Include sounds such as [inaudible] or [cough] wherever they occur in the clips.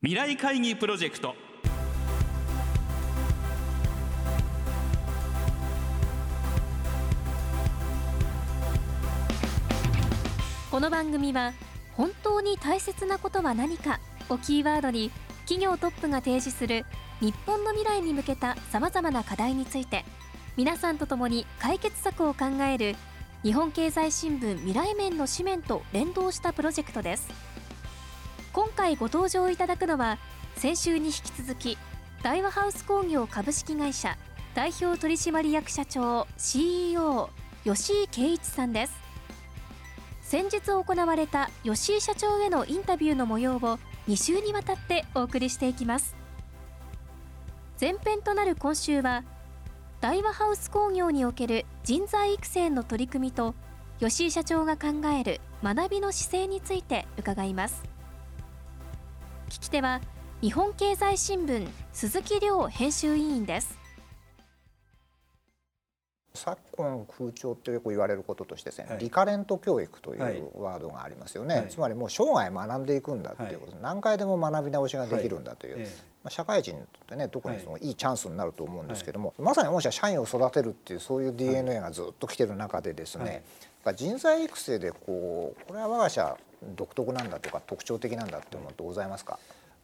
未来会議プロジェクト。この番組は本当に大切なことは何かをキーワードに企業トップが提示する日本の未来に向けたさまざまな課題について皆さんと共に解決策を考える日本経済新聞未来面の紙面と連動したプロジェクトです。今回ご登場いただくのは先週に引き続き大和ハウス工業株式会社代表取締役社長 CEO 吉井圭一さんです。先日行われた吉井社長へのインタビューの模様を2週にわたってお送りしていきます。前編となる今週は大和ハウス工業における人材育成の取り組みと吉井社長が考える学びの姿勢について伺います。聞き手は日本経済新聞鈴木亮編集委員です。昨今空調ってよく言われることとしてですね、はい、リカレント教育というワードがありますよね、はい、つまりもう生涯学んでいくんだっていうこと、はい、何回でも学び直しができるんだという、まあ、社会人にとってね特にそのいいチャンスになると思うんですけども、まさに御社社員を育てるってい。うそういう DNA がずっと来てる中でですね、人材育成でこうこれは我が社独特なんだとか特徴的なんだって思ってございますか？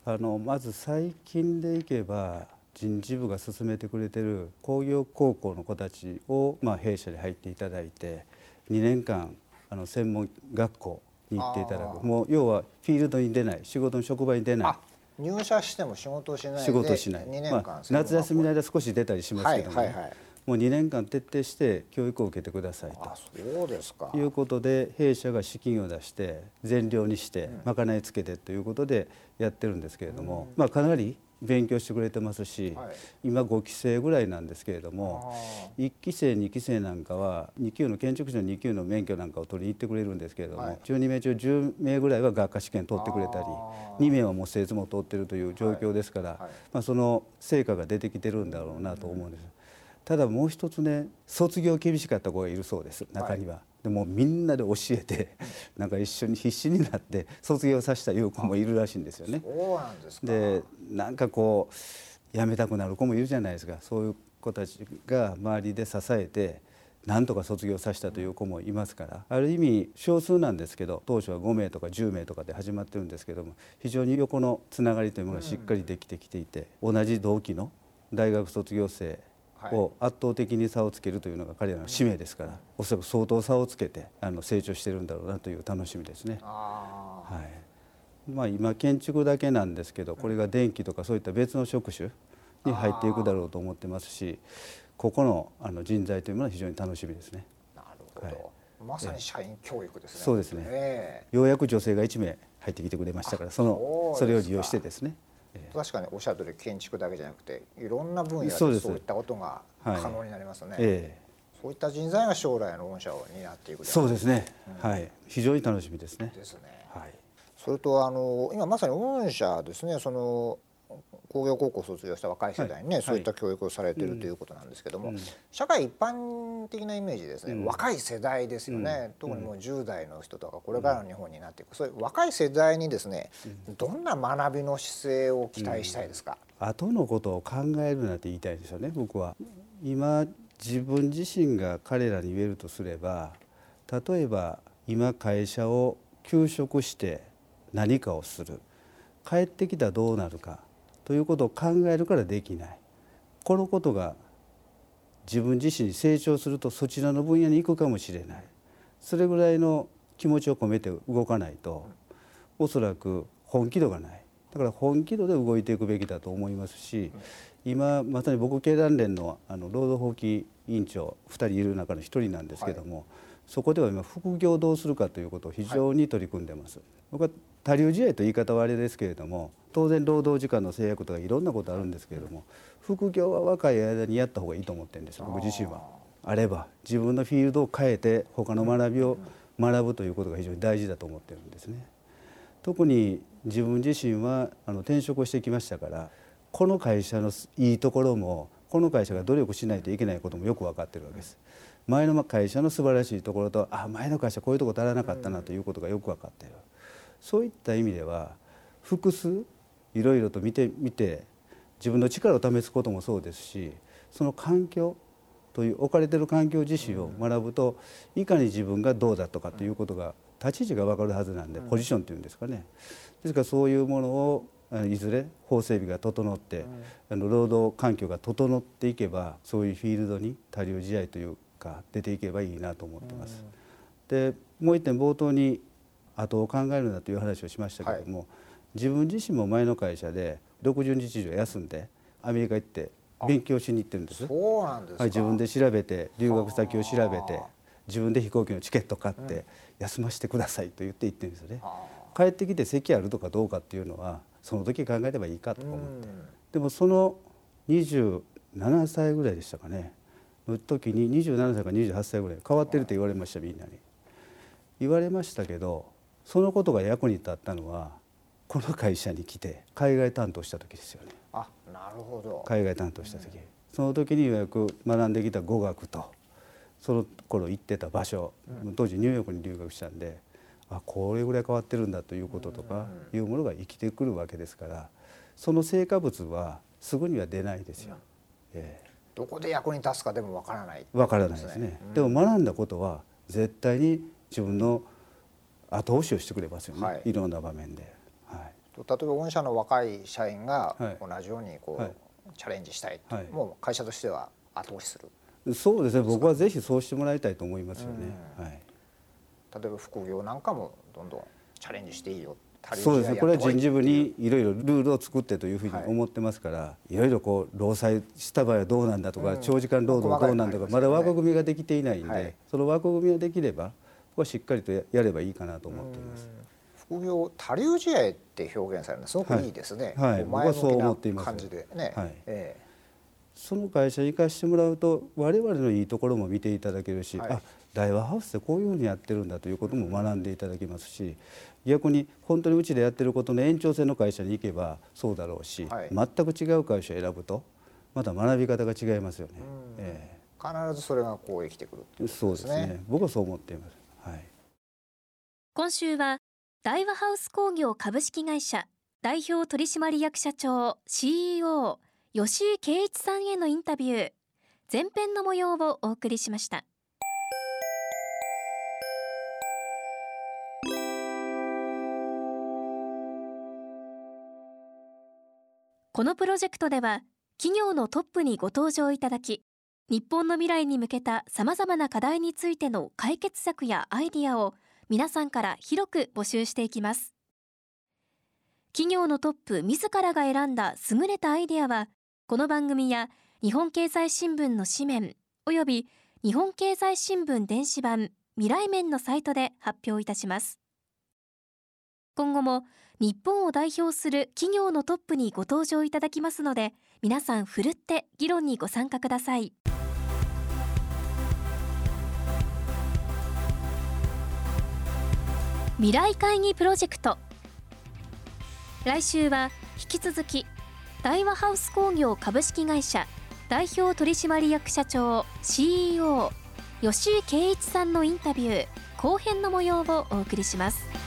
あのまず最近でいけば人事部が進めてくれてる工業高校の子たちを、まあ、弊社に入っていただいて2年間あの専門学校に行っていただく。もう要はフィールドに出ない仕事の職場に出ない。入社しても仕事をしない仕事しない、まあ、夏休みの間少し出たりしますけども、はいはいはい、もう2年間徹底して教育を受けてくださいとそうですか。いうことで弊社が資金を出して全量にして賄いつけてということでやってるんですけれども、まあ、かなり勉強してくれてますし、はい、今5期生ぐらいなんですけれども1期生2期生なんかは2級の建築士の2級の免許なんかを取りに行ってくれるんですけれども、はい、12名中10名ぐらいは学科試験取ってくれたり2名はもう製図も通ってるという状況ですから、はい、まあ、その成果が出てきてるんだろうなと思うんです。ただもう一つね卒業厳しかった子がいるそうです中には。でもみんなで教えて [laughs] なんか一緒に必死になって卒業させたいう子もいるらしいんですよね。そうなんですかでなんかこう辞めたくなる子もいるじゃないですかそういう子たちが周りで支えてなんとか卒業させたという子もいますからある意味少数なんですけど当初は5名とか10名とかで始まってるんですけども非常に横のつながりというものがしっかりできてきていて同じ同期の大学卒業生を圧倒的に差をつけるというのが彼らの使命ですから、おそらく相当差をつけてあの成長してるんだろうなという楽しみですね。はい。まあ、今建築だけなんですけどこれが電気とかそういった別の職種に入っていくだろうと思ってますしここのあの人材というものは非常に楽しみですね。なるほど、はい、まさに社員教育ですね。そうですね、えー、ようやく女性が1名入ってきてくれましたからそのそれを利用してですね確かにおっしゃる通り建築だけじゃなくていろんな分野でそういったことが可能になりますね。はいえー、そういった人材が将来の御社を担っていくそうですね、うん、はい非常に楽しみですね。ですね。はい。それとあの今まさに御社ですねその工業高校卒業した若い世代にね、はい、そういった教育をされてるということなんですけども、うん、社会一般的なイメージですね、うん、若い世代ですよね、うん、特にもう10代の人とかこれからの日本になっていく。そういう若い世代にですね、どんな学びの姿勢を期待したいですか、後のことを考えるなって言いたいですよね僕は。今自分自身が彼らに言えるとすれば例えば今会社を休職して何かをする。帰ってきたらどうなるかということを考えるからできない。このことが自分自身に成長するとそちらの分野に行くかもしれない。それぐらいの気持ちを込めて動かないとおそらく本気度がない。だから本気度で動いていくべきだと思いますし今まさに僕経団連のあの労働法規委員長2人いる中の1人なんですけども、はい、そこでは今副業をどうするかということを非常に取り組んでます。僕は他流試合と言い方はあれですけれども当然労働時間の制約とかいろんなことあるんですけれども副業は若い間にやった方がいいと思ってるんです僕自身は。あれば自分のフィールドを変えて他の学びを学ぶということが非常に大事だと思ってるんですね。特に自分自身はあの転職をしてきましたからこの会社のいいところもこの会社が努力しないといけないこともよく分かってるわけです。前の会社の素晴らしいところとあ前の会社こういうとこ足らなかったなということがよく分かっている。そういった意味では複数いろいろと見てみて自分の力を試すこともそうですしその環境という置かれてる環境自身を学ぶといかに自分がどうだとかということが立ち位置が分かるはずなんでポジションっていうんですかね。ですからそういうものをいずれ法整備が整って、あの労働環境が整っていけばそういうフィールドに多流試合というか出ていけばいいなと思ってます。でもう一点冒頭に後を考えるなという話をしましたけれども、はい、自分自身も前の会社で60日以上休んでアメリカ行って勉強しに行ってるんです。そうなんですはい、自分で調べて留学先を調べて自分で飛行機のチケット買って休ませてくださいと言って行ってるんですよね。帰ってきて席あるとかどうかっていうのはその時考えればいいかと思って、でもその27歳ぐらいでしたかねの時に27歳か28歳ぐらい変わってると言われましたみんなに。言われましたけどそのことが役に立ったのはこの会社に来て海外担当した時ですよね。あなるほど海外担当した時、うん、その時にようやく学んできた語学とその頃行ってた場所、うん、当時ニューヨークに留学したんであこれぐらい変わってるんだということとかいうものが生きてくるわけですからその成果物はすぐには出ないですよ。うん、えー、どこで役に立つかでもわからない、わからないですね。でも学んだことは絶対に自分の後押しをしてくれますよね、はい、いろんな場面で。はい、例えば御社の若い社員が同じようにこう、はい、チャレンジしたい、はい、もう会社としては後押しするそうですね。僕はぜひそうしてもらいたいと思いますよね。はい、例えば副業なんかもどんどんチャレンジしていいよそうですねこれは人事部にいろいろルールを作ってというふうに思ってますから、いろいろこう労災した場合はどうなんだとか、長時間労働どうなんだとかまだ枠組みができていないんで、その枠組みができればこはしっかりとやればいいかなと思っています。副業多流試合って表現されるのすごくいいですね。はい、僕はそう思っています。感じでね。はい。えーその会社に行かしてもらうと我々のいいところも見ていただけるし、はい、あ大和ハウスでこういうふうにやってるんだということも学んでいただけますし逆に本当にうちでやってることの延長線の会社に行けばそうだろうし、はい、全く違う会社を選ぶとまた学び方が違いますよね。えー、必ずそれがこう生きてくる、ね、そうですね。僕はそう思っています。今週は大和ハウス工業株式会社代表取締役社長 CEO 吉井圭一さんへのインタビュー。前編の模様をお送りしましたこのプロジェクトでは企業のトップにご登場いただき日本の未来に向けたさまざまな課題についての解決策やアイディアを皆さんから広く募集していきます。企業のトップ自らが選んだ優れたアイデアはこの番組や日本経済新聞の紙面および日本経済新聞電子版未来面のサイトで発表いたします。今後も日本を代表する企業のトップにご登場いただきますので皆さんふるって議論にご参加ください未来会議プロジェクト来週は引き続き大和ハウス工業株式会社代表取締役社長 CEO 吉井圭一さんのインタビュー後編の模様をお送りします。